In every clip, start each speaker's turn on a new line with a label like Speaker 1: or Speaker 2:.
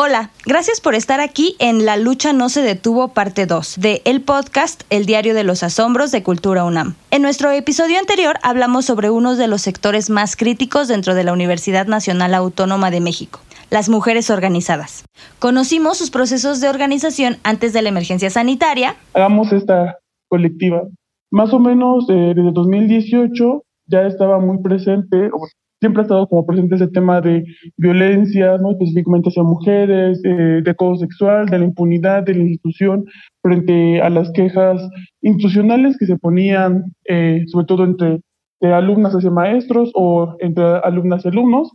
Speaker 1: Hola, gracias por estar aquí en La lucha no se detuvo parte 2 de el podcast El Diario de los Asombros de Cultura UNAM. En nuestro episodio anterior hablamos sobre uno de los sectores más críticos dentro de la Universidad Nacional Autónoma de México, las mujeres organizadas. Conocimos sus procesos de organización antes de la emergencia sanitaria.
Speaker 2: Hagamos esta colectiva. Más o menos eh, desde 2018 ya estaba muy presente, siempre ha estado como presente ese tema de violencia, ¿no? específicamente hacia mujeres, eh, de acoso sexual, de la impunidad de la institución frente a las quejas institucionales que se ponían, eh, sobre todo entre alumnas hacia maestros o entre alumnas y alumnos.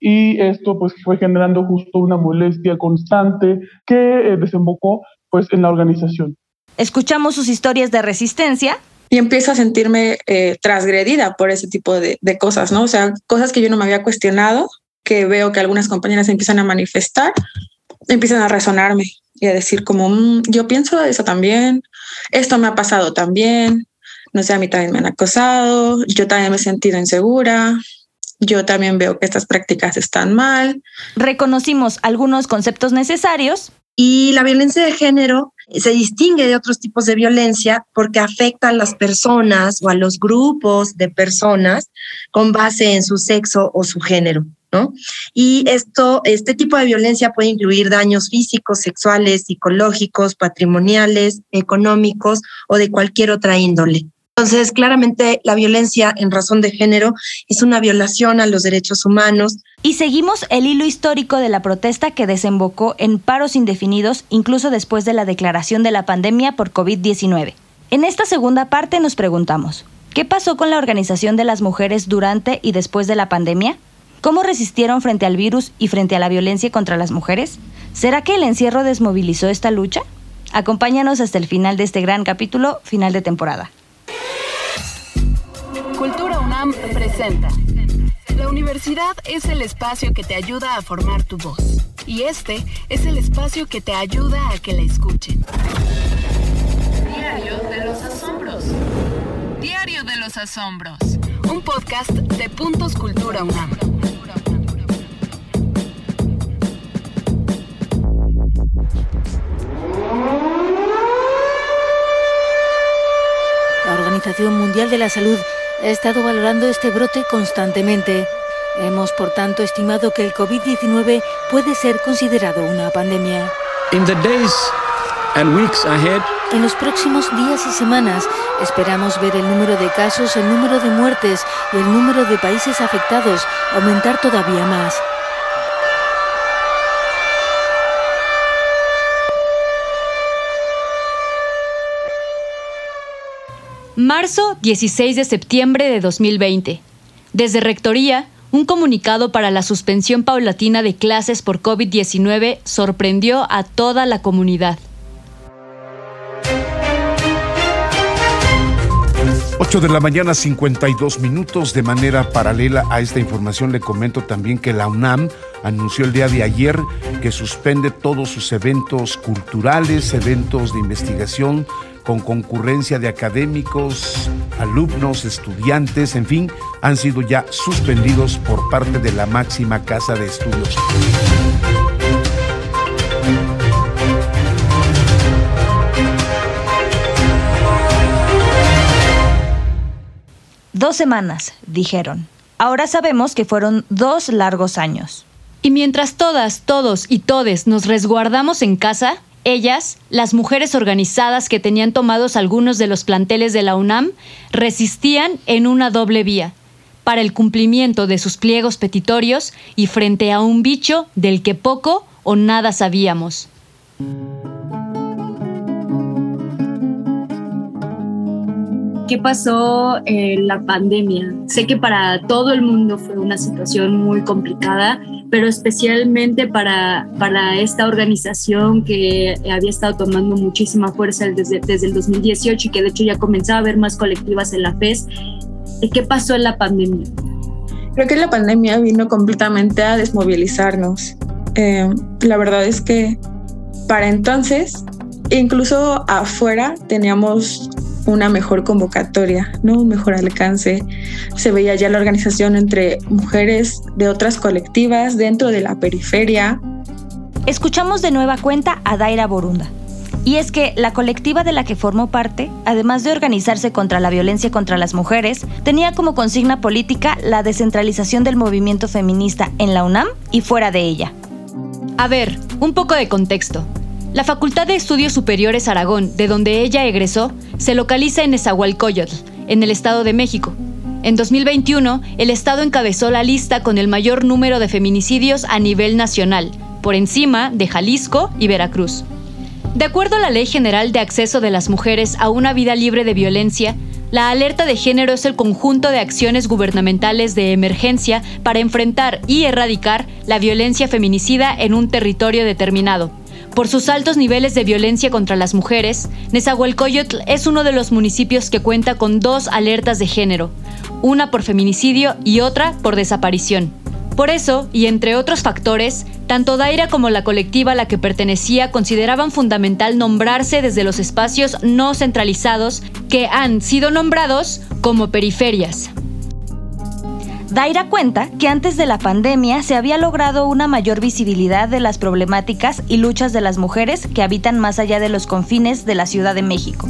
Speaker 2: Y esto pues fue generando justo una molestia constante que eh, desembocó pues en la organización.
Speaker 1: Escuchamos sus historias de resistencia
Speaker 3: y empiezo a sentirme eh, transgredida por ese tipo de, cosas, ¿no? O sea, cosas que yo no me había cuestionado, que veo que algunas compañeras empiezan a manifestar, empiezan a resonarme y a decir como, mm, yo pienso eso también, esto me ha pasado también, no sé, a mí también me han acosado, yo también me he sentido insegura, yo también veo que estas prácticas están mal.
Speaker 1: Reconocimos algunos conceptos necesarios.
Speaker 4: Y la violencia de género se distingue de otros tipos de violencia porque afecta a las personas o a los grupos de personas con base en su sexo o su género. ¿no? Y esto, este tipo de violencia puede incluir daños físicos, sexuales, psicológicos, patrimoniales, económicos o de cualquier otra índole. Entonces, claramente la violencia en razón de género es una violación a los derechos humanos.
Speaker 1: Y seguimos el hilo histórico de la protesta que desembocó en paros indefinidos incluso después de la declaración de la pandemia por COVID-19. En esta segunda parte nos preguntamos, ¿qué pasó con la organización de las mujeres durante y después de la pandemia? ¿Cómo resistieron frente al virus y frente a la violencia contra las mujeres? ¿Será que el encierro desmovilizó esta lucha? Acompáñanos hasta el final de este gran capítulo, final de temporada.
Speaker 5: Cultura UNAM presenta. La universidad es el espacio que te ayuda a formar tu voz. Y este es el espacio que te ayuda a que la escuchen. Diario de los Asombros. Diario de los Asombros. Un podcast de Puntos Cultura UNAM.
Speaker 6: La Organización Mundial de la Salud ha estado valorando este brote constantemente. Hemos, por tanto, estimado que el COVID-19 puede ser considerado una pandemia.
Speaker 7: In the days and weeks ahead,
Speaker 6: en los próximos días y semanas esperamos ver el número de casos, el número de muertes y el número de países afectados aumentar todavía más.
Speaker 1: Marzo 16 de septiembre de 2020. Desde Rectoría, un comunicado para la suspensión paulatina de clases por COVID-19 sorprendió a toda la comunidad.
Speaker 8: 8 de la mañana, 52 minutos. De manera paralela a esta información, le comento también que la UNAM anunció el día de ayer que suspende todos sus eventos culturales, eventos de investigación con concurrencia de académicos, alumnos, estudiantes, en fin, han sido ya suspendidos por parte de la máxima casa de estudios.
Speaker 1: Dos semanas, dijeron. Ahora sabemos que fueron dos largos años. Y mientras todas, todos y todes nos resguardamos en casa, ellas, las mujeres organizadas que tenían tomados algunos de los planteles de la UNAM, resistían en una doble vía, para el cumplimiento de sus pliegos petitorios y frente a un bicho del que poco o nada sabíamos.
Speaker 9: ¿Qué pasó en la pandemia? Sé que para todo el mundo fue una situación muy complicada, pero especialmente para, para esta organización que había estado tomando muchísima fuerza desde, desde el 2018 y que de hecho ya comenzaba a haber más colectivas en la FES. ¿Qué pasó en la pandemia?
Speaker 3: Creo que la pandemia vino completamente a desmovilizarnos. Eh, la verdad es que para entonces, incluso afuera, teníamos una mejor convocatoria, ¿no? un mejor alcance. Se veía ya la organización entre mujeres de otras colectivas dentro de la periferia.
Speaker 1: Escuchamos de nueva cuenta a Daira Borunda. Y es que la colectiva de la que formó parte, además de organizarse contra la violencia contra las mujeres, tenía como consigna política la descentralización del movimiento feminista en la UNAM y fuera de ella.
Speaker 10: A ver, un poco de contexto. La Facultad de Estudios Superiores Aragón, de donde ella egresó, se localiza en Nezahualcóyotl, en el Estado de México. En 2021, el Estado encabezó la lista con el mayor número de feminicidios a nivel nacional, por encima de Jalisco y Veracruz. De acuerdo a la Ley General de Acceso de las Mujeres a una vida libre de violencia, la alerta de género es el conjunto de acciones gubernamentales de emergencia para enfrentar y erradicar la violencia feminicida en un territorio determinado. Por sus altos niveles de violencia contra las mujeres, Nezahualcóyotl es uno de los municipios que cuenta con dos alertas de género, una por feminicidio y otra por desaparición. Por eso, y entre otros factores, tanto Daira como la colectiva a la que pertenecía consideraban fundamental nombrarse desde los espacios no centralizados que han sido nombrados como periferias.
Speaker 1: Daira cuenta que antes de la pandemia se había logrado una mayor visibilidad de las problemáticas y luchas de las mujeres que habitan más allá de los confines de la Ciudad de México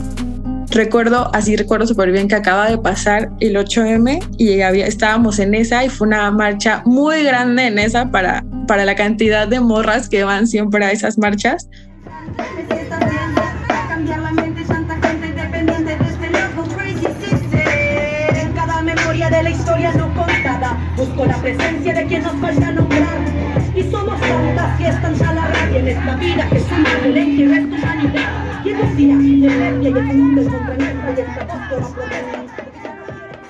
Speaker 3: recuerdo, así recuerdo súper bien que acaba de pasar el 8M y había, estábamos en esa y fue una marcha muy grande en esa para, para la cantidad de morras que van siempre a esas marchas. de la historia no busco la presencia de quien nos falta nombrar. Y somos tantas que están a la rabia en esta vida que son violencia y resto humanidad.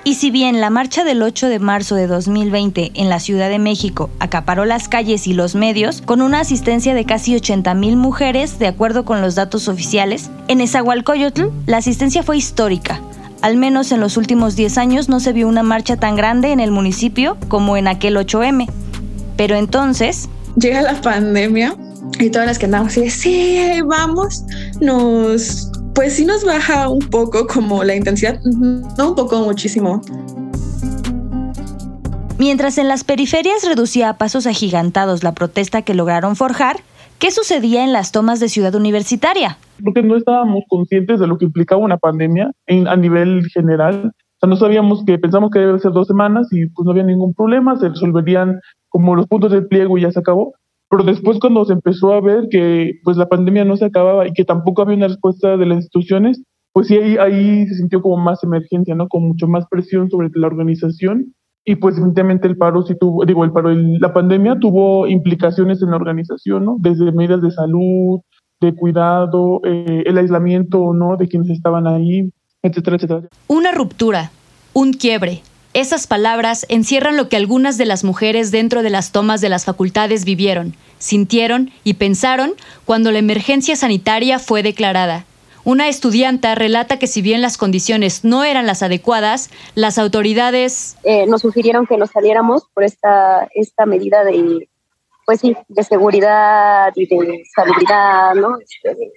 Speaker 1: Y si bien la marcha del 8 de marzo de 2020 en la Ciudad de México acaparó las calles y los medios con una asistencia de casi 80 mil mujeres, de acuerdo con los datos oficiales, en Esahualcoyotl la asistencia fue histórica. Al menos en los últimos 10 años no se vio una marcha tan grande en el municipio como en aquel 8M. Pero entonces...
Speaker 3: Llega la pandemia y todas las que andamos así, sí, vamos, nos, pues sí nos baja un poco como la intensidad, no un poco, muchísimo.
Speaker 1: Mientras en las periferias reducía a pasos agigantados la protesta que lograron forjar, ¿qué sucedía en las tomas de Ciudad Universitaria?
Speaker 2: Porque no estábamos conscientes de lo que implicaba una pandemia a nivel general. O sea, no sabíamos que pensamos que debe ser dos semanas y pues no había ningún problema, se resolverían como los puntos del pliego y ya se acabó. Pero después cuando se empezó a ver que pues la pandemia no se acababa y que tampoco había una respuesta de las instituciones, pues sí, ahí, ahí se sintió como más emergencia, ¿no? Con mucho más presión sobre la organización y pues evidentemente el paro sí tuvo, digo, el paro, la pandemia tuvo implicaciones en la organización, ¿no? Desde medidas de salud, de cuidado, eh, el aislamiento, ¿no? De quienes estaban ahí, etcétera, etcétera.
Speaker 10: Una ruptura, un quiebre, esas palabras encierran lo que algunas de las mujeres dentro de las tomas de las facultades vivieron, sintieron y pensaron cuando la emergencia sanitaria fue declarada. Una estudianta relata que si bien las condiciones no eran las adecuadas, las autoridades
Speaker 11: eh, nos sugirieron que nos saliéramos por esta, esta medida de, pues de seguridad y de salubridad, ¿no? Este,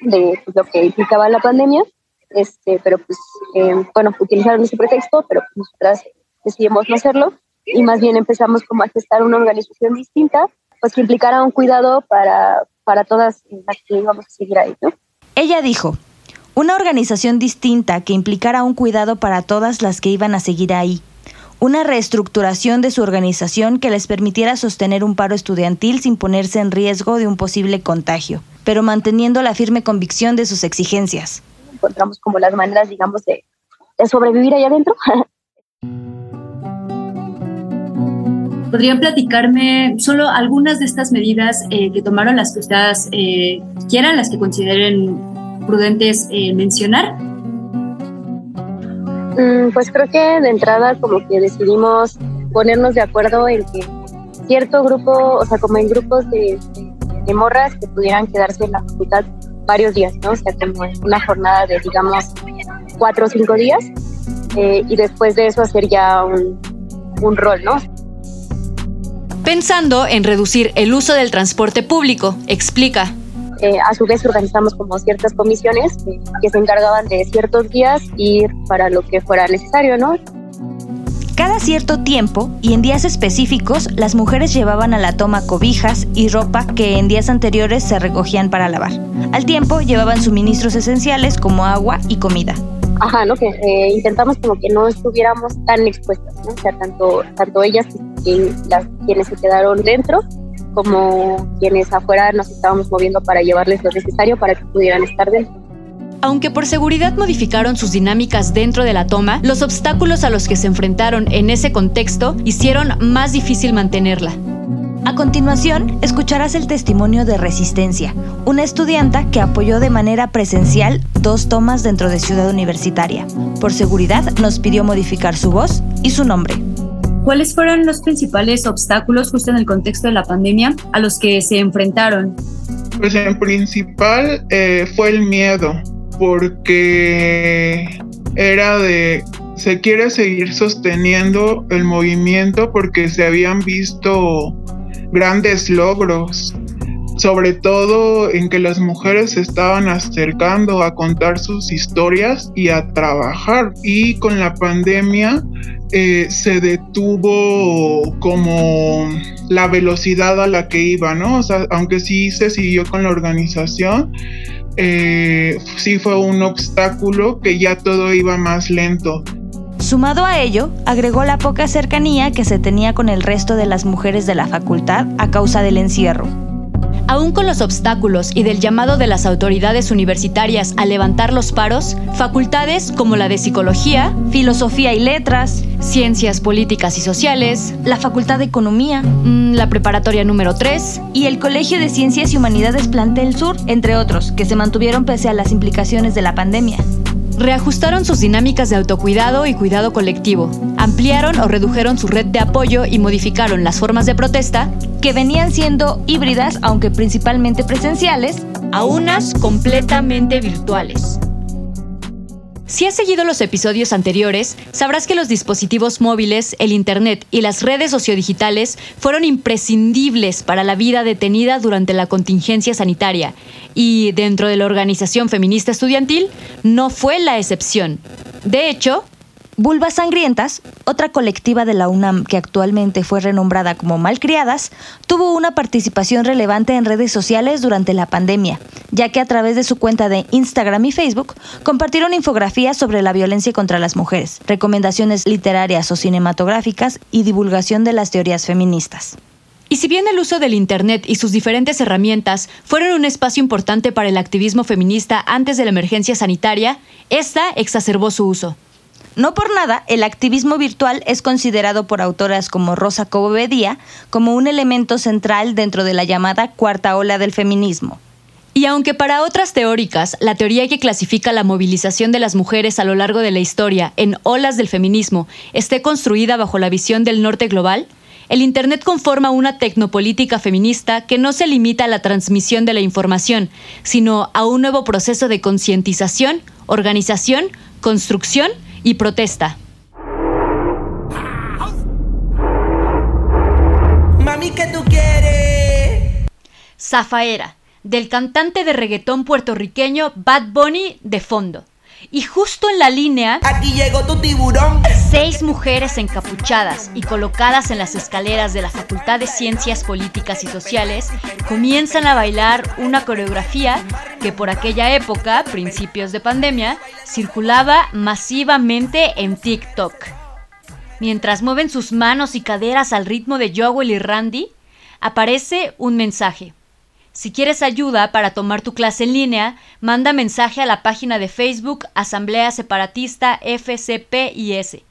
Speaker 11: de, lo que implicaba la pandemia este, pero pues, eh, bueno, utilizaron ese pretexto, pero pues, nosotras decidimos no hacerlo y más bien empezamos como a gestar una organización distinta, pues que implicara un cuidado para, para todas las que íbamos a seguir ahí, ¿no?
Speaker 1: Ella dijo, una organización distinta que implicara un cuidado para todas las que iban a seguir ahí. Una reestructuración de su organización que les permitiera sostener un paro estudiantil sin ponerse en riesgo de un posible contagio, pero manteniendo la firme convicción de sus exigencias
Speaker 11: encontramos como las maneras, digamos, de, sobrevivir ahí adentro.
Speaker 9: ¿Podrían platicarme solo algunas de estas medidas eh, que tomaron las que ustedes eh, quieran, las que consideren prudentes eh, mencionar?
Speaker 11: Mm, pues creo que de entrada como que decidimos ponernos de acuerdo en que cierto grupo, o sea, como en grupos de, de morras que pudieran quedarse en la facultad varios días, ¿no? O sea, como una jornada de, digamos, cuatro o cinco días eh, y después de eso hacer ya un, un rol, ¿no?
Speaker 10: Pensando en reducir el uso del transporte público, explica.
Speaker 11: Eh, a su vez organizamos como ciertas comisiones que, se encargaban de ciertos días ir para lo que fuera necesario, ¿no?
Speaker 1: Cada cierto tiempo y en días específicos, las mujeres llevaban a la toma cobijas y ropa que en días anteriores se recogían para lavar. Al tiempo llevaban suministros esenciales como agua y comida.
Speaker 11: Ajá, ¿no? Que eh, intentamos como que no estuviéramos tan expuestas, ¿no? O sea, tanto, tanto ellas, que, las, quienes se quedaron dentro, como quienes afuera nos estábamos moviendo para llevarles lo necesario para que pudieran estar dentro.
Speaker 10: Aunque por seguridad modificaron sus dinámicas dentro de la toma, los obstáculos a los que se enfrentaron en ese contexto hicieron más difícil mantenerla.
Speaker 1: A continuación, escucharás el testimonio de Resistencia, una estudianta que apoyó de manera presencial dos tomas dentro de Ciudad Universitaria. Por seguridad, nos pidió modificar su voz y su nombre.
Speaker 9: ¿Cuáles fueron los principales obstáculos justo en el contexto de la pandemia a los que se enfrentaron?
Speaker 2: Pues en principal eh, fue el miedo, porque era de se quiere seguir sosteniendo el movimiento porque se habían visto grandes logros, sobre todo en que las mujeres se estaban acercando a contar sus historias y a trabajar. Y con la pandemia eh, se detuvo como la velocidad a la que iba, ¿no? O sea, aunque sí se siguió con la organización, eh, sí fue un obstáculo que ya todo iba más lento.
Speaker 1: Sumado a ello, agregó la poca cercanía que se tenía con el resto de las mujeres de la facultad a causa del encierro.
Speaker 10: Aún con los obstáculos y del llamado de las autoridades universitarias a levantar los paros, facultades como la de Psicología,
Speaker 1: Filosofía y Letras,
Speaker 10: Ciencias Políticas y Sociales,
Speaker 1: la Facultad de Economía,
Speaker 10: mm, la Preparatoria número 3
Speaker 1: y el Colegio de Ciencias y Humanidades Plantel Sur, entre otros, que se mantuvieron pese a las implicaciones de la pandemia
Speaker 10: reajustaron sus dinámicas de autocuidado y cuidado colectivo, ampliaron o redujeron su red de apoyo y modificaron las formas de protesta
Speaker 1: que venían siendo híbridas, aunque principalmente presenciales,
Speaker 10: a unas completamente virtuales. Si has seguido los episodios anteriores, sabrás que los dispositivos móviles, el Internet y las redes sociodigitales fueron imprescindibles para la vida detenida durante la contingencia sanitaria y dentro de la organización feminista estudiantil no fue la excepción. De hecho,
Speaker 1: Vulvas Sangrientas, otra colectiva de la UNAM que actualmente fue renombrada como Malcriadas, tuvo una participación relevante en redes sociales durante la pandemia, ya que a través de su cuenta de Instagram y Facebook compartieron infografías sobre la violencia contra las mujeres, recomendaciones literarias o cinematográficas y divulgación de las teorías feministas.
Speaker 10: Y si bien el uso del Internet y sus diferentes herramientas fueron un espacio importante para el activismo feminista antes de la emergencia sanitaria, esta exacerbó su uso.
Speaker 1: No por nada, el activismo virtual es considerado por autoras como Rosa Cobovedía como un elemento central dentro de la llamada cuarta ola del feminismo.
Speaker 10: Y aunque para otras teóricas la teoría que clasifica la movilización de las mujeres a lo largo de la historia en olas del feminismo esté construida bajo la visión del norte global, el Internet conforma una tecnopolítica feminista que no se limita a la transmisión de la información, sino a un nuevo proceso de concientización, organización, construcción y protesta.
Speaker 12: Mami, ¿qué tú quieres?
Speaker 10: Zafaera, del cantante de reggaetón puertorriqueño Bad Bunny de fondo. Y justo en la línea...
Speaker 12: Aquí llegó tu tiburón.
Speaker 10: Seis mujeres encapuchadas y colocadas en las escaleras de la Facultad de Ciencias Políticas y Sociales comienzan a bailar una coreografía que por aquella época, principios de pandemia, circulaba masivamente en TikTok. Mientras mueven sus manos y caderas al ritmo de Joel y Randy, aparece un mensaje. Si quieres ayuda para tomar tu clase en línea, manda mensaje a la página de Facebook Asamblea Separatista FCPIS.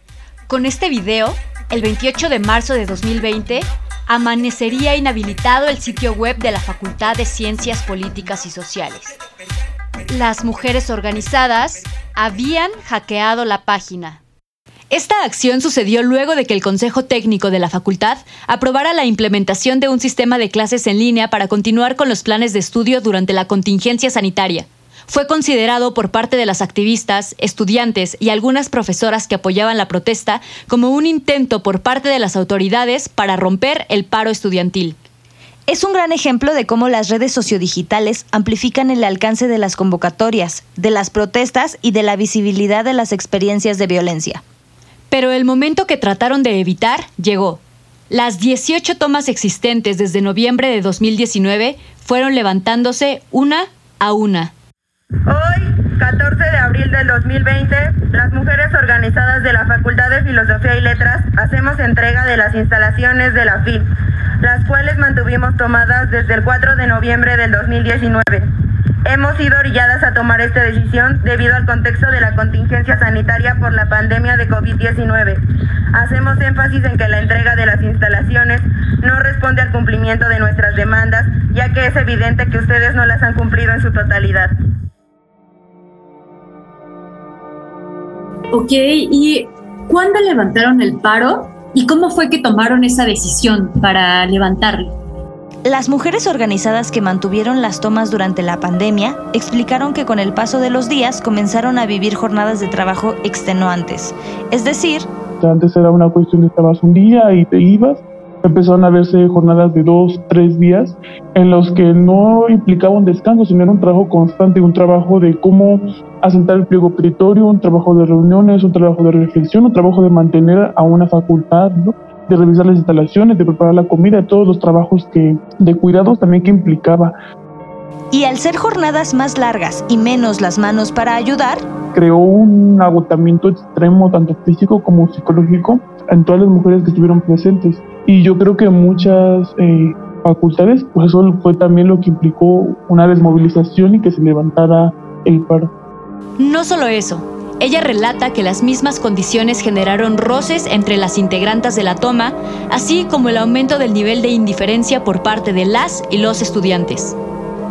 Speaker 10: Con este video, el 28 de marzo de 2020, amanecería inhabilitado el sitio web de la Facultad de Ciencias Políticas y Sociales. Las mujeres organizadas habían hackeado la página. Esta acción sucedió luego de que el Consejo Técnico de la facultad aprobara la implementación de un sistema de clases en línea para continuar con los planes de estudio durante la contingencia sanitaria. Fue considerado por parte de las activistas, estudiantes y algunas profesoras que apoyaban la protesta como un intento por parte de las autoridades para romper el paro estudiantil.
Speaker 1: Es un gran ejemplo de cómo las redes sociodigitales amplifican el alcance de las convocatorias, de las protestas y de la visibilidad de las experiencias de violencia.
Speaker 10: Pero el momento que trataron de evitar llegó. Las 18 tomas existentes desde noviembre de 2019 fueron levantándose una a una.
Speaker 13: Hoy, 14 de abril del 2020, las mujeres organizadas de la Facultad de Filosofía y Letras hacemos entrega de las instalaciones de la FIL, las cuales mantuvimos tomadas desde el 4 de noviembre del 2019. Hemos sido orilladas a tomar esta decisión debido al contexto de la contingencia sanitaria por la pandemia de COVID-19. Hacemos énfasis en que la entrega de las instalaciones no responde al cumplimiento de nuestras demandas, ya que es evidente que ustedes no las han cumplido en su totalidad.
Speaker 9: Ok, ¿y cuándo levantaron el paro y cómo fue que tomaron esa decisión para levantarlo?
Speaker 1: Las mujeres organizadas que mantuvieron las tomas durante la pandemia explicaron que con el paso de los días comenzaron a vivir jornadas de trabajo extenuantes. Es decir,
Speaker 2: antes era una cuestión de estabas un día y te ibas. Empezaron a verse jornadas de dos, tres días en los que no implicaba un descanso, sino era un trabajo constante, un trabajo de cómo asentar el pliego petitorio, un trabajo de reuniones, un trabajo de reflexión, un trabajo de mantener a una facultad, ¿no? de revisar las instalaciones, de preparar la comida, todos los trabajos que, de cuidados también que implicaba.
Speaker 1: Y al ser jornadas más largas y menos las manos para ayudar,
Speaker 2: creó un agotamiento extremo, tanto físico como psicológico, en todas las mujeres que estuvieron presentes. Y yo creo que muchas eh, facultades, pues eso fue también lo que implicó una desmovilización y que se levantara el paro.
Speaker 10: No solo eso, ella relata que las mismas condiciones generaron roces entre las integrantes de la toma, así como el aumento del nivel de indiferencia por parte de las y los estudiantes.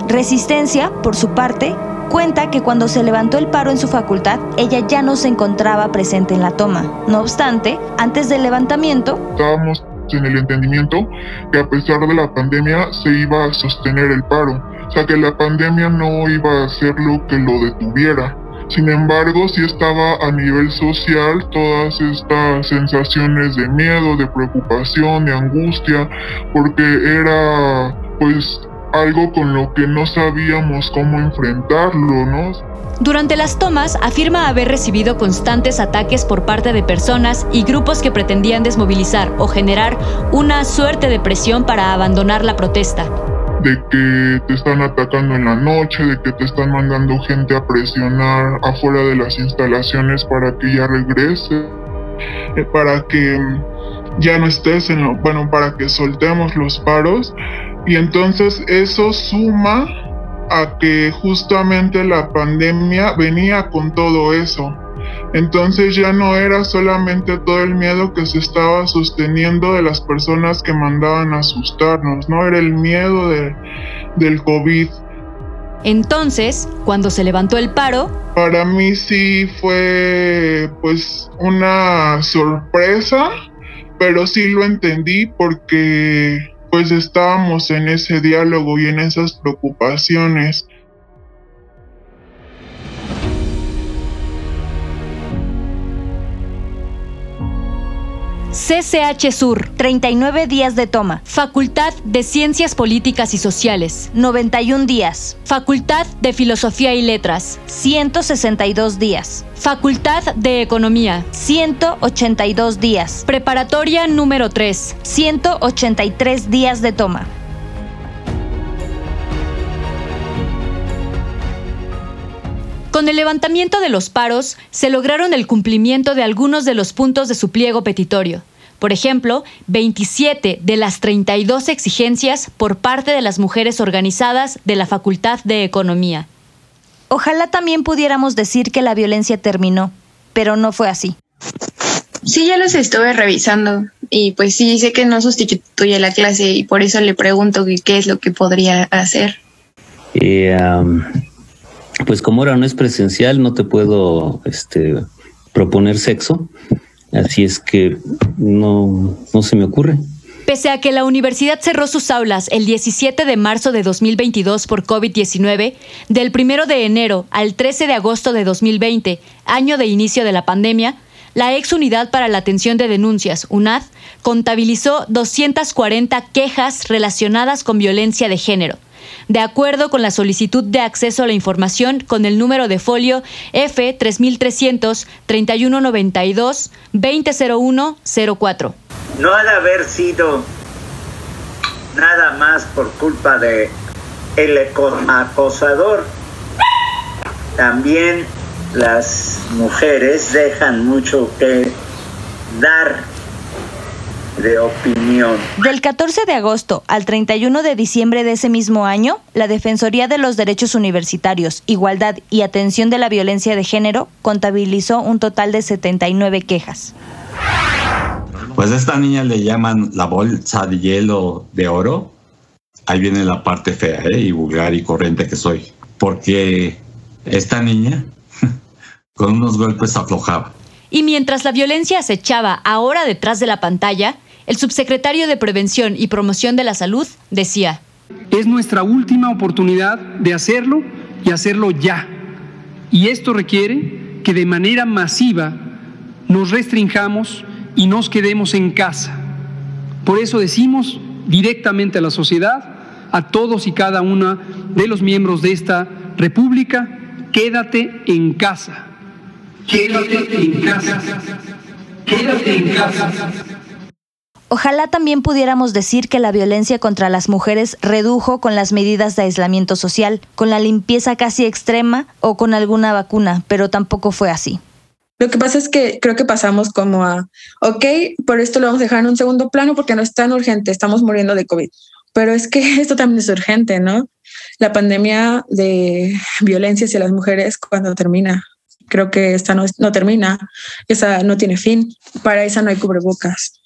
Speaker 1: Resistencia, por su parte, cuenta que cuando se levantó el paro en su facultad, ella ya no se encontraba presente en la toma. No obstante, antes del levantamiento,
Speaker 14: estábamos en el entendimiento que a pesar de la pandemia se iba a sostener el paro, o sea que la pandemia no iba a ser lo que lo detuviera. Sin embargo, sí estaba a nivel social todas estas sensaciones de miedo, de preocupación, de angustia, porque era pues algo con lo que no sabíamos cómo enfrentarlo, ¿no?
Speaker 10: Durante las tomas afirma haber recibido constantes ataques por parte de personas y grupos que pretendían desmovilizar o generar una suerte de presión para abandonar la protesta
Speaker 14: de que te están atacando en la noche, de que te están mandando gente a presionar afuera de las instalaciones para que ya regrese, eh, para que ya no estés en lo, bueno, para que soltemos los paros. Y entonces eso suma a que justamente la pandemia venía con todo eso. Entonces ya no era solamente todo el miedo que se estaba sosteniendo de las personas que mandaban a asustarnos, no era el miedo de, del COVID.
Speaker 10: Entonces, cuando se levantó el paro,
Speaker 14: para mí sí fue pues una sorpresa, pero sí lo entendí porque pues estábamos en ese diálogo y en esas preocupaciones.
Speaker 10: CCH Sur,
Speaker 1: 39 días de toma.
Speaker 10: Facultad de Ciencias Políticas y Sociales,
Speaker 1: 91 días.
Speaker 10: Facultad de Filosofía y Letras,
Speaker 1: 162 días.
Speaker 10: Facultad de Economía,
Speaker 1: 182 días.
Speaker 10: Preparatoria número 3,
Speaker 1: 183 días de toma.
Speaker 10: Con el levantamiento de los paros, se lograron el cumplimiento de algunos de los puntos de su pliego petitorio. Por ejemplo, 27 de las 32 exigencias por parte de las mujeres organizadas de la Facultad de Economía.
Speaker 1: Ojalá también pudiéramos decir que la violencia terminó, pero no fue así.
Speaker 15: Sí, ya los estuve revisando y pues sí, sé que no sustituye la clase y por eso le pregunto qué es lo que podría hacer.
Speaker 16: Eh, pues como ahora no es presencial, no te puedo este, proponer sexo, así es que no, no se me ocurre.
Speaker 10: Pese a que la universidad cerró sus aulas el 17 de marzo de 2022 por COVID-19, del 1 de enero al 13 de agosto de 2020, año de inicio de la pandemia, la ex unidad para la atención de denuncias, UNAD, contabilizó 240 quejas relacionadas con violencia de género, de acuerdo con la solicitud de acceso a la información con el número de folio F3300-3192-200104.
Speaker 17: No ha de haber sido nada más por culpa de el acosador. También las mujeres dejan mucho que dar de opinión.
Speaker 1: Del 14 de agosto al 31 de diciembre de ese mismo año, la Defensoría de los Derechos Universitarios, Igualdad y Atención de la Violencia de Género contabilizó un total de 79 quejas.
Speaker 18: Pues a esta niña le llaman la bolsa de hielo de oro. Ahí viene la parte fea ¿eh? y vulgar y corriente que soy. Porque esta niña con unos golpes aflojaba.
Speaker 10: Y mientras la violencia acechaba ahora detrás de la pantalla, el subsecretario de Prevención y Promoción de la Salud decía,
Speaker 19: Es nuestra última oportunidad de hacerlo y hacerlo ya. Y esto requiere que de manera masiva nos restringamos y nos quedemos en casa. Por eso decimos directamente a la sociedad, a todos y cada uno de los miembros de esta República, quédate en casa. Quédate en casa. Quédate en casa.
Speaker 1: Ojalá también pudiéramos decir que la violencia contra las mujeres redujo con las medidas de aislamiento social, con la limpieza casi extrema o con alguna vacuna, pero tampoco fue así.
Speaker 3: Lo que pasa es que creo que pasamos como a, ok, por esto lo vamos a dejar en un segundo plano porque no es tan urgente, estamos muriendo de COVID. Pero es que esto también es urgente, ¿no? La pandemia de violencia hacia las mujeres cuando termina. Creo que esta no, no termina, esa no tiene fin. Para esa no hay cubrebocas.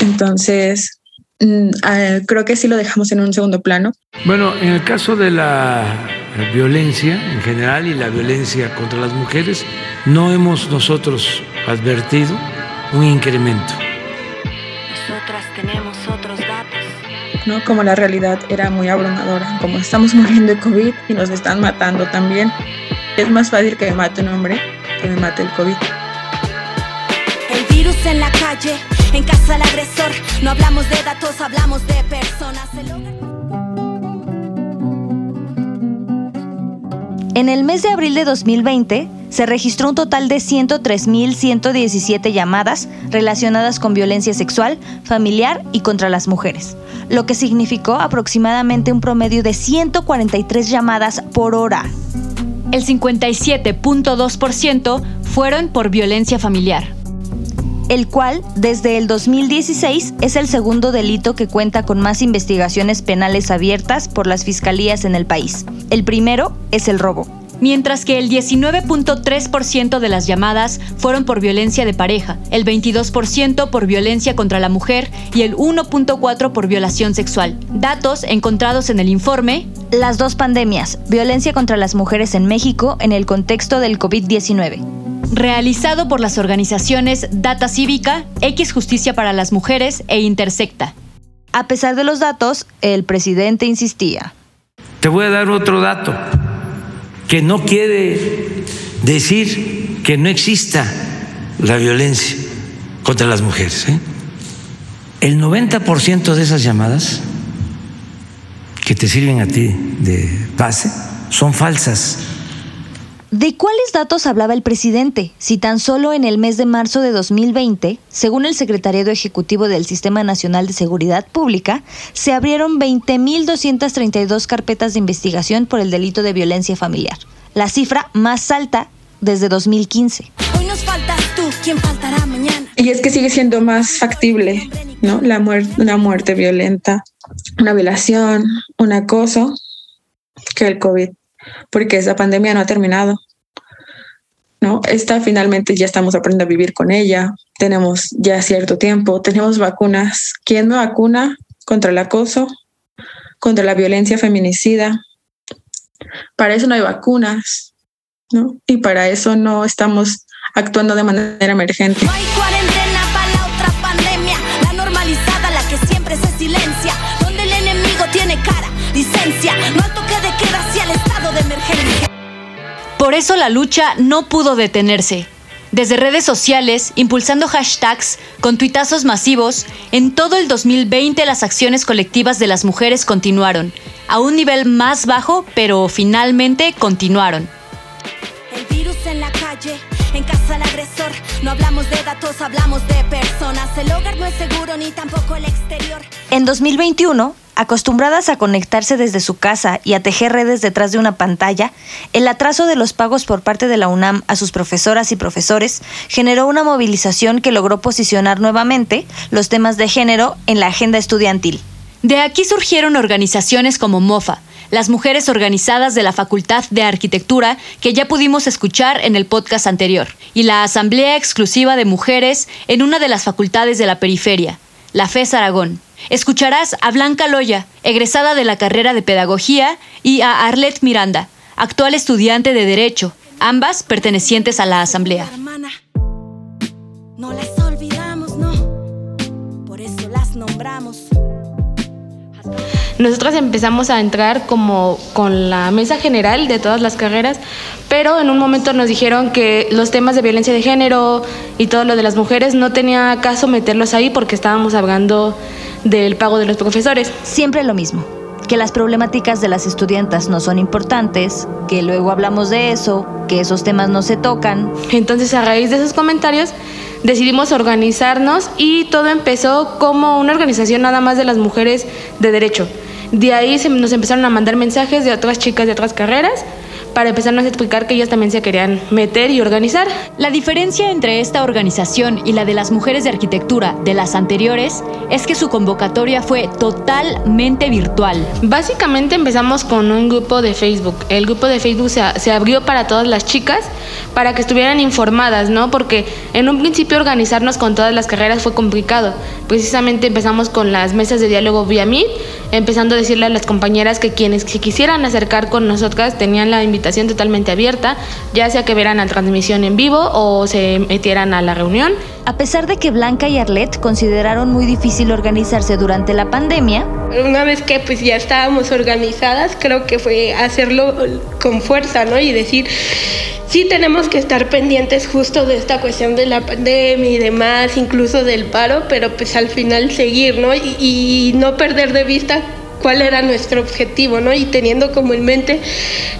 Speaker 3: Entonces, mm, eh, creo que sí lo dejamos en un segundo plano.
Speaker 20: Bueno, en el caso de la violencia en general y la violencia contra las mujeres, no hemos nosotros advertido un incremento.
Speaker 21: Nosotras tenemos otros datos.
Speaker 3: ¿no? Como la realidad era muy abrumadora, como estamos muriendo de COVID y nos están matando también. Es más fácil que me mate un hombre que me mate el COVID.
Speaker 21: El virus en la calle, en casa el agresor. No hablamos de datos, hablamos de personas.
Speaker 1: En el mes de abril de 2020 se registró un total de 103.117 llamadas relacionadas con violencia sexual, familiar y contra las mujeres, lo que significó aproximadamente un promedio de 143 llamadas por hora.
Speaker 10: El 57.2% fueron por violencia familiar
Speaker 1: el cual desde el 2016 es el segundo delito que cuenta con más investigaciones penales abiertas por las fiscalías en el país. El primero es el robo.
Speaker 10: Mientras que el 19.3% de las llamadas fueron por violencia de pareja, el 22% por violencia contra la mujer y el 1.4% por violación sexual. Datos encontrados en el informe
Speaker 1: Las dos pandemias, violencia contra las mujeres en México en el contexto del COVID-19
Speaker 10: realizado por las organizaciones Data Cívica, X Justicia para las Mujeres e Intersecta.
Speaker 1: A pesar de los datos, el presidente insistía.
Speaker 20: Te voy a dar otro dato que no quiere decir que no exista la violencia contra las mujeres. ¿eh? El 90% de esas llamadas que te sirven a ti de base son falsas.
Speaker 1: ¿De cuáles datos hablaba el presidente? Si tan solo en el mes de marzo de 2020, según el Secretariado Ejecutivo del Sistema Nacional de Seguridad Pública, se abrieron 20.232 carpetas de investigación por el delito de violencia familiar, la cifra más alta desde 2015.
Speaker 21: Hoy nos faltas tú, ¿quién faltará mañana?
Speaker 3: Y es que sigue siendo más factible, ¿no? La muerte, una muerte violenta, una violación, un acoso, que el COVID porque esa pandemia no ha terminado. ¿no? Esta finalmente ya estamos aprendiendo a vivir con ella, tenemos ya cierto tiempo, tenemos vacunas. ¿Quién no vacuna contra el acoso, contra la violencia feminicida? Para eso no hay vacunas, ¿no? Y para eso no estamos actuando de manera emergente.
Speaker 21: No hay
Speaker 10: Por eso la lucha no pudo detenerse. Desde redes sociales, impulsando hashtags, con tuitazos masivos, en todo el 2020 las acciones colectivas de las mujeres continuaron, a un nivel más bajo, pero finalmente continuaron.
Speaker 21: No hablamos de datos, hablamos de personas. El hogar no es seguro ni tampoco el exterior.
Speaker 1: En 2021, acostumbradas a conectarse desde su casa y a tejer redes detrás de una pantalla, el atraso de los pagos por parte de la UNAM a sus profesoras y profesores generó una movilización que logró posicionar nuevamente los temas de género en la agenda estudiantil.
Speaker 10: De aquí surgieron organizaciones como MOFA, las mujeres organizadas de la Facultad de Arquitectura que ya pudimos escuchar en el podcast anterior, y la Asamblea Exclusiva de Mujeres en una de las facultades de la periferia, la FES Aragón. Escucharás a Blanca Loya, egresada de la carrera de Pedagogía, y a Arlette Miranda, actual estudiante de Derecho, ambas pertenecientes a la Asamblea.
Speaker 21: No las olvidamos, no. Por eso las nombramos.
Speaker 22: Nosotros empezamos a entrar como con la mesa general de todas las carreras, pero en un momento nos dijeron que los temas de violencia de género y todo lo de las mujeres no tenía caso meterlos ahí porque estábamos hablando del pago de los profesores.
Speaker 1: Siempre lo mismo, que las problemáticas de las estudiantas no son importantes, que luego hablamos de eso, que esos temas no se tocan.
Speaker 22: Entonces a raíz de esos comentarios decidimos organizarnos y todo empezó como una organización nada más de las mujeres de derecho. De ahí se nos empezaron a mandar mensajes de otras chicas de otras carreras para empezarnos a explicar que ellas también se querían meter y organizar.
Speaker 10: La diferencia entre esta organización y la de las mujeres de arquitectura de las anteriores es que su convocatoria fue totalmente virtual.
Speaker 22: Básicamente empezamos con un grupo de Facebook. El grupo de Facebook se, se abrió para todas las chicas para que estuvieran informadas, ¿no? Porque en un principio organizarnos con todas las carreras fue complicado. Precisamente empezamos con las mesas de diálogo vía Meet, empezando a decirle a las compañeras que quienes se quisieran acercar con nosotras tenían la invitación totalmente abierta, ya sea que vieran la transmisión en vivo o se metieran a la reunión.
Speaker 1: A pesar de que Blanca y Arlette consideraron muy difícil organizarse durante la pandemia,
Speaker 23: una vez que pues ya estábamos organizadas, creo que fue hacerlo con fuerza, ¿no? Y decir, sí tenemos que estar pendientes justo de esta cuestión de la pandemia y demás, incluso del paro, pero pues al final seguir, ¿no? Y, y no perder de vista cuál era nuestro objetivo, ¿no? Y teniendo como en mente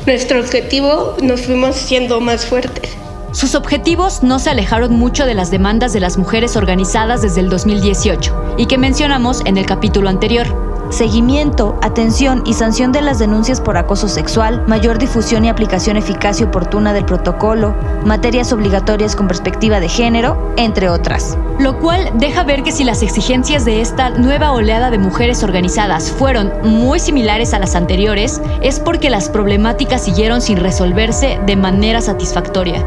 Speaker 23: nuestro objetivo, nos fuimos siendo más fuertes.
Speaker 10: Sus objetivos no se alejaron mucho de las demandas de las mujeres organizadas desde el 2018 y que mencionamos en el capítulo anterior seguimiento, atención y sanción de las denuncias por acoso sexual, mayor difusión y aplicación eficaz y oportuna del protocolo, materias obligatorias con perspectiva de género, entre otras. Lo cual deja ver que si las exigencias de esta nueva oleada de mujeres organizadas fueron muy similares a las anteriores, es porque las problemáticas siguieron sin resolverse de manera satisfactoria.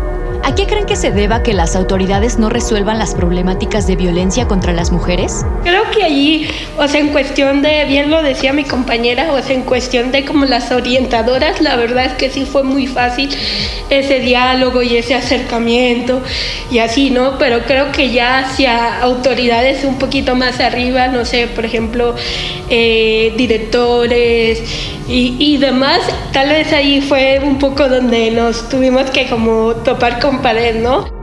Speaker 10: ¿A qué creen que se deba que las autoridades no resuelvan las problemáticas de violencia contra las mujeres?
Speaker 23: Creo que allí, o sea, en cuestión de, bien lo decía mi compañera, o sea, en cuestión de como las orientadoras, la verdad es que sí fue muy fácil ese diálogo y ese acercamiento y así, ¿no? Pero creo que ya hacia autoridades un poquito más arriba, no sé, por ejemplo, eh, directores y, y demás, tal vez ahí fue un poco donde nos tuvimos que como topar con pared, ¿no?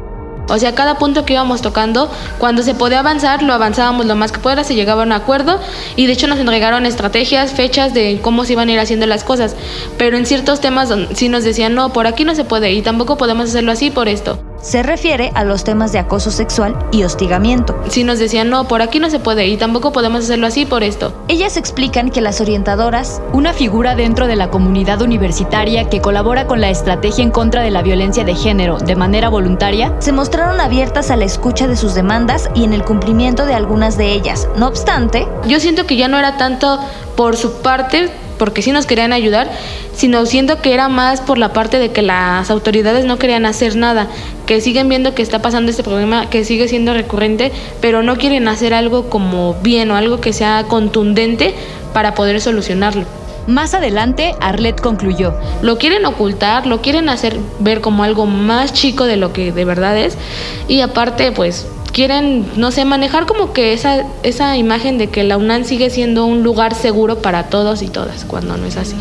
Speaker 22: O sea, cada punto que íbamos tocando, cuando se podía avanzar, lo avanzábamos lo más que pueda, se llegaba a un acuerdo y de hecho nos entregaron estrategias, fechas de cómo se iban a ir haciendo las cosas. Pero en ciertos temas sí nos decían, no, por aquí no se puede y tampoco podemos hacerlo así por esto.
Speaker 1: Se refiere a los temas de acoso sexual y hostigamiento.
Speaker 22: Sí nos decían, no, por aquí no se puede y tampoco podemos hacerlo así por esto.
Speaker 1: Ellas explican que las orientadoras,
Speaker 10: una figura dentro de la comunidad universitaria que colabora con la estrategia en contra de la violencia de género de manera voluntaria,
Speaker 1: se mostraron abiertas a la escucha de sus demandas y en el cumplimiento de algunas de ellas. No obstante,
Speaker 22: yo siento que ya no era tanto por su parte porque sí nos querían ayudar, sino siento que era más por la parte de que las autoridades no querían hacer nada, que siguen viendo que está pasando este problema, que sigue siendo recurrente, pero no quieren hacer algo como bien o algo que sea contundente para poder solucionarlo.
Speaker 10: Más adelante, Arlette concluyó.
Speaker 22: Lo quieren ocultar, lo quieren hacer ver como algo más chico de lo que de verdad es. Y aparte, pues quieren, no sé, manejar como que esa, esa imagen de que la UNAM sigue siendo un lugar seguro para todos y todas, cuando no es así.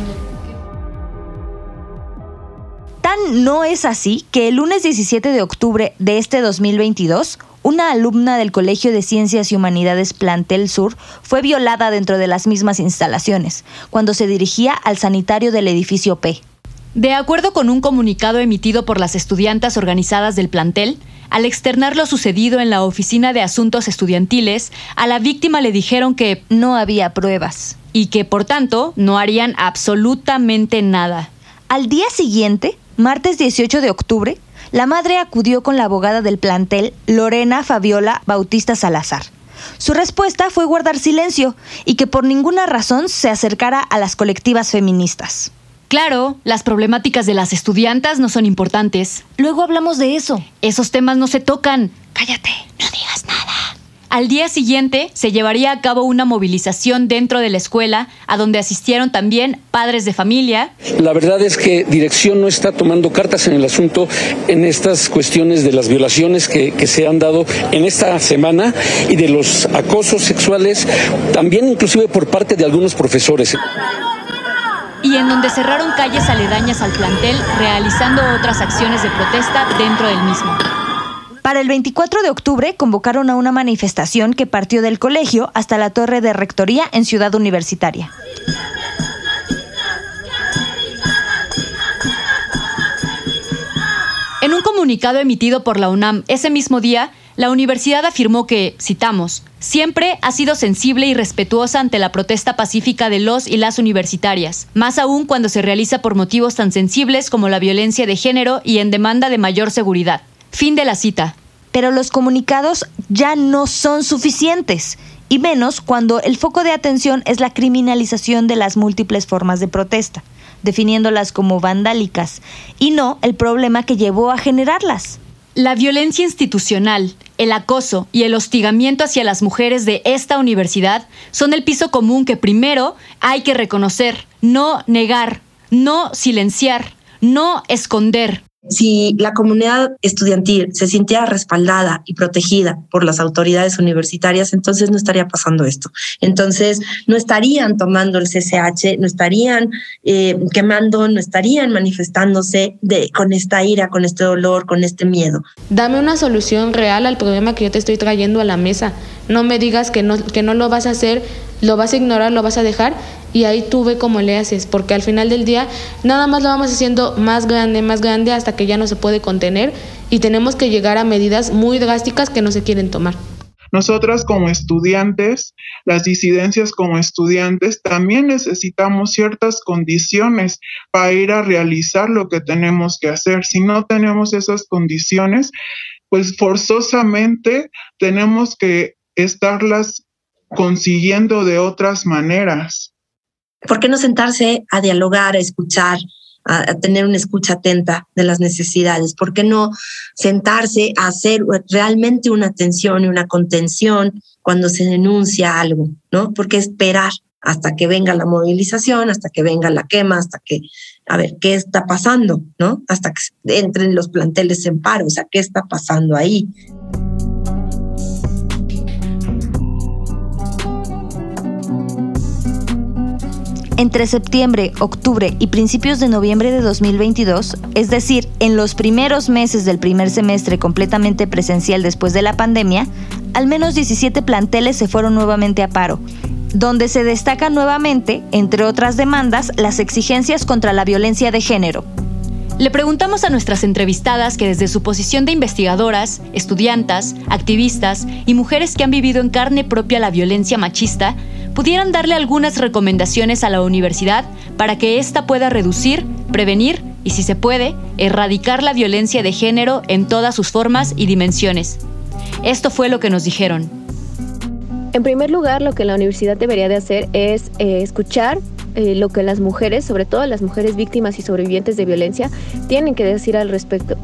Speaker 1: Tan Tan no es así que el lunes 17 de octubre de este 2022, una alumna del Colegio de Ciencias y Humanidades Plantel Sur fue violada dentro de las mismas instalaciones, cuando se dirigía al sanitario del edificio P.
Speaker 10: De acuerdo con un comunicado emitido por las estudiantas organizadas del plantel, al externar lo sucedido en la Oficina de Asuntos Estudiantiles, a la víctima le dijeron que
Speaker 1: no había pruebas
Speaker 10: y que por tanto no harían absolutamente nada.
Speaker 1: Al día siguiente, martes 18 de octubre, la madre acudió con la abogada del plantel, Lorena Fabiola Bautista Salazar. Su respuesta fue guardar silencio y que por ninguna razón se acercara a las colectivas feministas.
Speaker 10: Claro, las problemáticas de las estudiantas no son importantes.
Speaker 1: Luego hablamos de eso.
Speaker 10: Esos temas no se tocan.
Speaker 1: Cállate, no digas nada.
Speaker 10: Al día siguiente se llevaría a cabo una movilización dentro de la escuela, a donde asistieron también padres de familia.
Speaker 24: La verdad es que dirección no está tomando cartas en el asunto en estas cuestiones de las violaciones que, que se han dado en esta semana y de los acosos sexuales, también inclusive por parte de algunos profesores
Speaker 10: y en donde cerraron calles aledañas al plantel, realizando otras acciones de protesta dentro del mismo.
Speaker 1: Para el 24 de octubre convocaron a una manifestación que partió del colegio hasta la torre de rectoría en Ciudad Universitaria.
Speaker 10: En un comunicado emitido por la UNAM ese mismo día, la universidad afirmó que, citamos, siempre ha sido sensible y respetuosa ante la protesta pacífica de los y las universitarias, más aún cuando se realiza por motivos tan sensibles como la violencia de género y en demanda de mayor seguridad. Fin de la cita.
Speaker 1: Pero los comunicados ya no son suficientes, y menos cuando el foco de atención es la criminalización de las múltiples formas de protesta, definiéndolas como vandálicas, y no el problema que llevó a generarlas.
Speaker 10: La violencia institucional, el acoso y el hostigamiento hacia las mujeres de esta universidad son el piso común que primero hay que reconocer, no negar, no silenciar, no esconder.
Speaker 25: Si la comunidad estudiantil se sintiera respaldada y protegida por las autoridades universitarias, entonces no estaría pasando esto. Entonces no estarían tomando el CCH, no estarían eh, quemando, no estarían manifestándose de, con esta ira, con este dolor, con este miedo.
Speaker 22: Dame una solución real al problema que yo te estoy trayendo a la mesa. No me digas que no, que no lo vas a hacer, lo vas a ignorar, lo vas a dejar y ahí tú ve cómo le haces, porque al final del día nada más lo vamos haciendo más grande, más grande hasta que ya no se puede contener y tenemos que llegar a medidas muy drásticas que no se quieren tomar.
Speaker 14: Nosotras como estudiantes, las disidencias como estudiantes, también necesitamos ciertas condiciones para ir a realizar lo que tenemos que hacer. Si no tenemos esas condiciones, pues forzosamente tenemos que estarlas consiguiendo de otras maneras.
Speaker 25: ¿Por qué no sentarse a dialogar, a escuchar, a, tener una escucha atenta de las necesidades? ¿Por qué no sentarse a hacer realmente una atención y una contención cuando se denuncia algo? ¿No? ¿Por qué esperar hasta que venga la movilización, hasta que venga la quema, hasta que, a ver, ¿qué está pasando? ¿No? Hasta que entren los planteles en paro, o sea, ¿qué está pasando ahí?
Speaker 1: Entre septiembre, octubre y principios de noviembre de 2022, es decir, en los primeros meses del primer semestre completamente presencial después de la pandemia, al menos 17 planteles se fueron nuevamente a paro, donde se destacan nuevamente, entre otras demandas, las exigencias contra la violencia de género.
Speaker 10: Le preguntamos a nuestras entrevistadas que desde su posición de investigadoras, estudiantas, activistas y mujeres que han vivido en carne propia la violencia machista, pudieran darle algunas recomendaciones a la universidad para que ésta pueda reducir, prevenir y, si se puede, erradicar la violencia de género en todas sus formas y dimensiones. Esto fue lo que nos dijeron.
Speaker 26: En primer lugar, lo que la universidad debería de hacer es eh, escuchar eh, lo que las mujeres, sobre todo las mujeres víctimas y sobrevivientes de violencia, tienen que decir al respecto.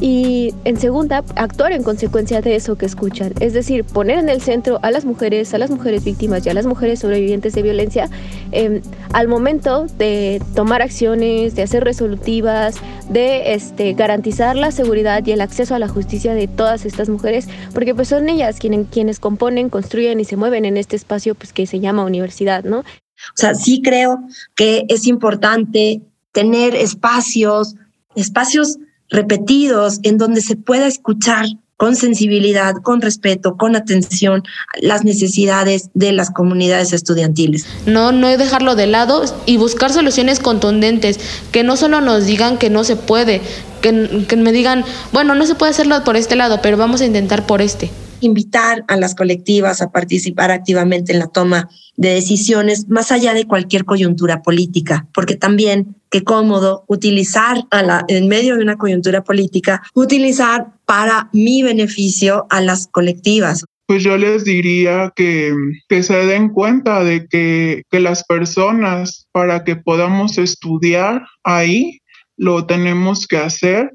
Speaker 26: Y en segunda, actuar en consecuencia de eso que escuchan. Es decir, poner en el centro a las mujeres, a las mujeres víctimas y a las mujeres sobrevivientes de violencia em, al momento de tomar acciones, de hacer resolutivas, de este, garantizar la seguridad y el acceso a la justicia de todas estas mujeres, porque pues son ellas quienes, quienes componen, construyen y se mueven en este espacio pues, que se llama universidad, ¿no?
Speaker 25: O sea, sí creo que es importante tener espacios espacios repetidos en donde se pueda escuchar con sensibilidad, con respeto, con atención las necesidades de las comunidades estudiantiles.
Speaker 22: No, no dejarlo de lado y buscar soluciones contundentes, que no solo nos digan que no se puede, que, que me digan, bueno, no se puede hacerlo por este lado, pero vamos a intentar por este
Speaker 25: invitar a las colectivas a participar activamente en la toma de decisiones más allá de cualquier coyuntura política, porque también qué cómodo utilizar a la, en medio de una coyuntura política, utilizar para mi beneficio a las colectivas.
Speaker 14: Pues yo les diría que, que se den cuenta de que, que las personas para que podamos estudiar ahí lo tenemos que hacer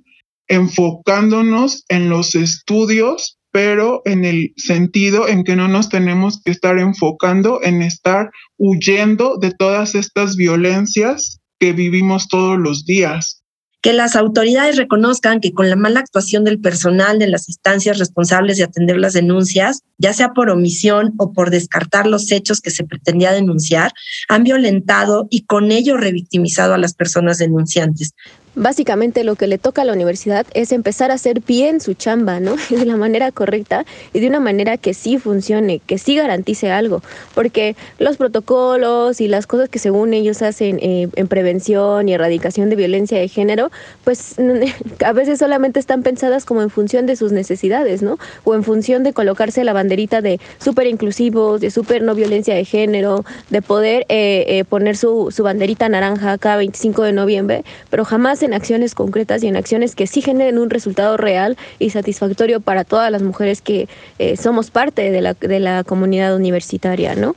Speaker 14: enfocándonos en los estudios pero en el sentido en que no nos tenemos que estar enfocando en estar huyendo de todas estas violencias que vivimos todos los días.
Speaker 25: Que las autoridades reconozcan que con la mala actuación del personal de las instancias responsables de atender las denuncias, ya sea por omisión o por descartar los hechos que se pretendía denunciar, han violentado y con ello revictimizado a las personas denunciantes.
Speaker 26: Básicamente lo que le toca a la universidad es empezar a hacer bien su chamba, ¿no? De la manera correcta y de una manera que sí funcione, que sí garantice algo, porque los protocolos y las cosas que según ellos hacen eh, en prevención y erradicación de violencia de género, pues a veces solamente están pensadas como en función de sus necesidades, ¿no? O en función de colocarse la banderita de súper inclusivos, de súper no violencia de género, de poder eh, eh, poner su, su banderita naranja cada 25 de noviembre, pero jamás en acciones concretas y en acciones que sí generen un resultado real y satisfactorio para todas las mujeres que eh, somos parte de la, de la comunidad universitaria, ¿no?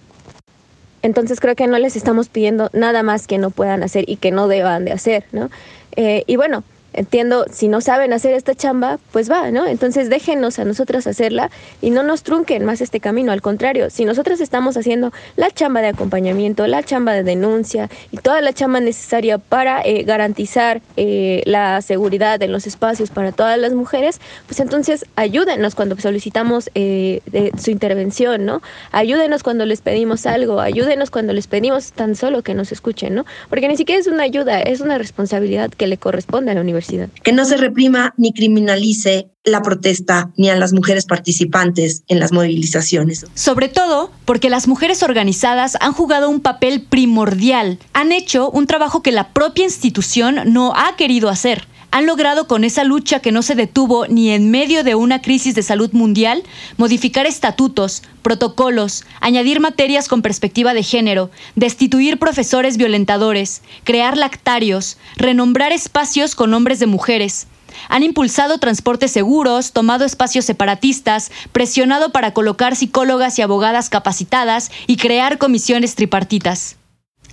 Speaker 26: Entonces creo que no les estamos pidiendo nada más que no puedan hacer y que no deban de hacer, ¿no? Eh, y bueno, entiendo, si no saben hacer esta chamba, pues va, ¿no? Entonces déjenos a nosotras hacerla y no nos trunquen más este camino. Al contrario, si nosotras estamos haciendo la chamba de acompañamiento, la chamba de denuncia y toda la chamba necesaria para eh, garantizar eh, la seguridad en los espacios para todas las mujeres, pues entonces ayúdenos cuando solicitamos eh, su intervención, ¿no? Ayúdenos cuando les pedimos algo, ayúdenos cuando les pedimos tan solo que nos escuchen, ¿no? Porque ni siquiera es una ayuda, es una responsabilidad que le corresponde a la universidad.
Speaker 25: Que no se reprima ni criminalice la protesta ni a las mujeres participantes en las movilizaciones.
Speaker 10: Sobre todo porque las mujeres organizadas han jugado un papel primordial, han hecho un trabajo que la propia institución no ha querido hacer han logrado con esa lucha que no se detuvo ni en medio de una crisis de salud mundial modificar estatutos, protocolos, añadir materias con perspectiva de género, destituir profesores violentadores, crear lactarios, renombrar espacios con nombres de mujeres. Han impulsado transportes seguros, tomado espacios separatistas, presionado para colocar psicólogas y abogadas capacitadas y crear comisiones tripartitas.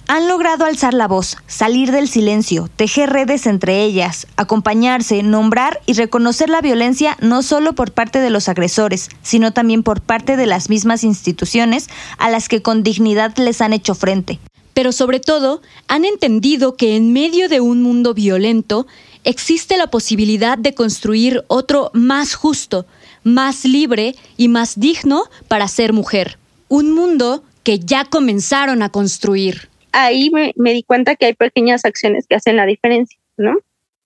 Speaker 1: Han logrado alzar la voz, salir del silencio, tejer redes entre ellas, acompañarse, nombrar y reconocer la violencia no solo por parte de los agresores, sino también por parte de las mismas instituciones a las que con dignidad les han hecho frente.
Speaker 10: Pero sobre todo, han entendido que en medio de un mundo violento existe la posibilidad de construir otro más justo, más libre y más digno para ser mujer. Un mundo que ya comenzaron a construir
Speaker 27: ahí me, di cuenta que hay pequeñas acciones que hacen la diferencia, ¿no?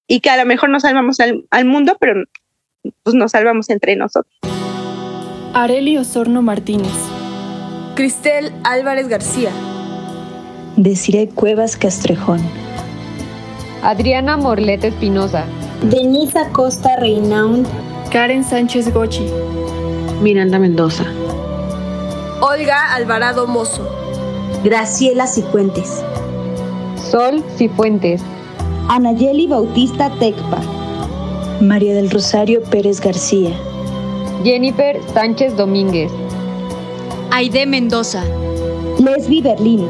Speaker 27: Y que a lo mejor no salvamos al, mundo, pero pues nos salvamos entre nosotros.
Speaker 28: Areli Osorno Martínez.
Speaker 29: Cristel Álvarez García.
Speaker 30: Desiree Cuevas Castrejón.
Speaker 31: Adriana Morlete Espinosa.
Speaker 32: Denisa Costa Reinaund.
Speaker 28: Karen Sánchez Gochi.
Speaker 33: Miranda Mendoza.
Speaker 29: Olga Alvarado Mozo.
Speaker 32: Graciela Cifuentes.
Speaker 31: Sol Cifuentes.
Speaker 34: Anayeli Bautista Tecpa.
Speaker 30: María del Rosario Pérez García.
Speaker 31: Jennifer Sánchez Domínguez.
Speaker 10: Aide Mendoza.
Speaker 34: Lesbi Berlín.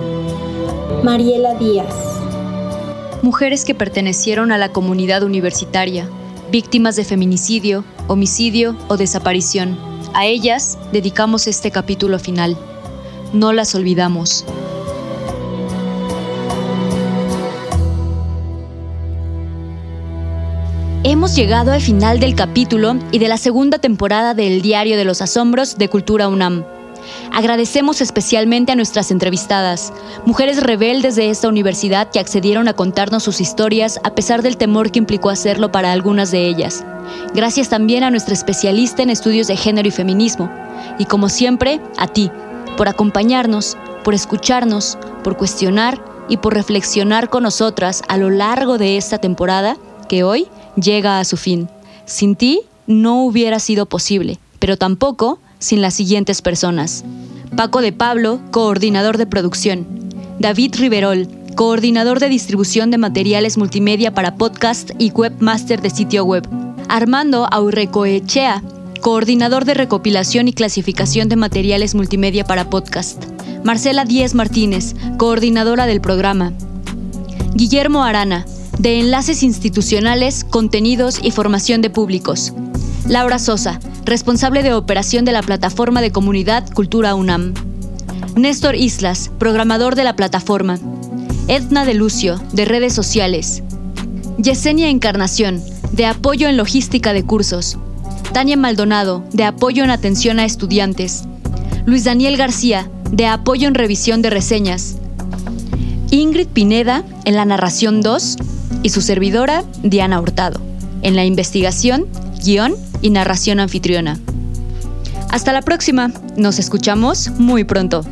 Speaker 32: Mariela Díaz.
Speaker 10: Mujeres que pertenecieron a la comunidad universitaria, víctimas de feminicidio, homicidio o desaparición. A ellas dedicamos este capítulo final. No las olvidamos. Hemos llegado al final del capítulo y de la segunda temporada del Diario de los Asombros de Cultura UNAM. Agradecemos especialmente a nuestras entrevistadas, mujeres rebeldes de esta universidad que accedieron a contarnos sus historias a pesar del temor que implicó hacerlo para algunas de ellas. Gracias también a nuestra especialista en estudios de género y feminismo. Y como siempre, a ti, por acompañarnos, por escucharnos, por cuestionar y por reflexionar con nosotras a lo largo de esta temporada que hoy llega a su fin. Sin ti no hubiera sido posible, pero tampoco sin las siguientes personas. Paco de Pablo, coordinador de producción. David Riverol, coordinador de distribución de materiales multimedia para podcast y webmaster de sitio web. Armando Aurrecoechea, coordinador de recopilación y clasificación de materiales multimedia para podcast. Marcela Díez Martínez, coordinadora del programa. Guillermo Arana, de Enlaces Institucionales, Contenidos y Formación de Públicos. Laura Sosa, responsable de operación de la plataforma de comunidad Cultura UNAM. Néstor Islas, programador de la plataforma. Edna de Lucio, de redes sociales. Yesenia Encarnación, de apoyo en logística de cursos. Tania Maldonado, de apoyo en atención a estudiantes. Luis Daniel García, de apoyo en revisión de reseñas. Ingrid Pineda, en la narración 2. Y su servidora, Diana Hurtado, en la investigación, guion y narración anfitriona. Hasta la próxima, nos escuchamos muy pronto.